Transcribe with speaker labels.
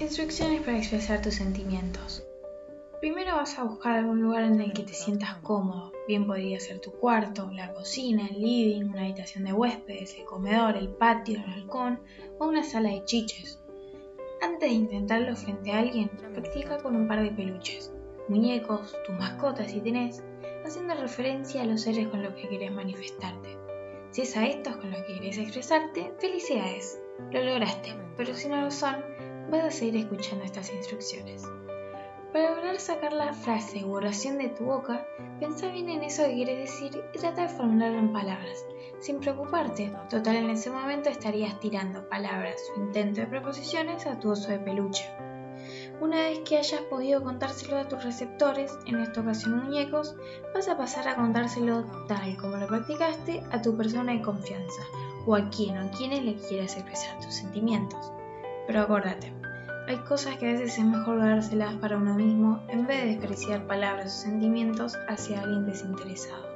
Speaker 1: Instrucciones para expresar tus sentimientos. Primero vas a buscar algún lugar en el que te sientas cómodo. Bien podría ser tu cuarto, la cocina, el living, una habitación de huéspedes, el comedor, el patio, el balcón o una sala de chiches. Antes de intentarlo frente a alguien, practica con un par de peluches, muñecos, tus mascotas si tenés, haciendo referencia a los seres con los que querés manifestarte. Si es a estos con los que querés expresarte, felicidades, lo lograste, pero si no lo son, vas a seguir escuchando estas instrucciones. Para lograr sacar la frase u oración de tu boca, pensá bien en eso que quieres decir y trata de formularlo en palabras, sin preocuparte. Total, en ese momento estarías tirando palabras o intento de preposiciones a tu oso de peluche. Una vez que hayas podido contárselo a tus receptores, en esta ocasión muñecos, vas a pasar a contárselo tal como lo practicaste a tu persona de confianza o a quien o quienes le quieras expresar tus sentimientos. Pero acuérdate, hay cosas que a veces es mejor dárselas para uno mismo en vez de despreciar palabras o sentimientos hacia alguien desinteresado.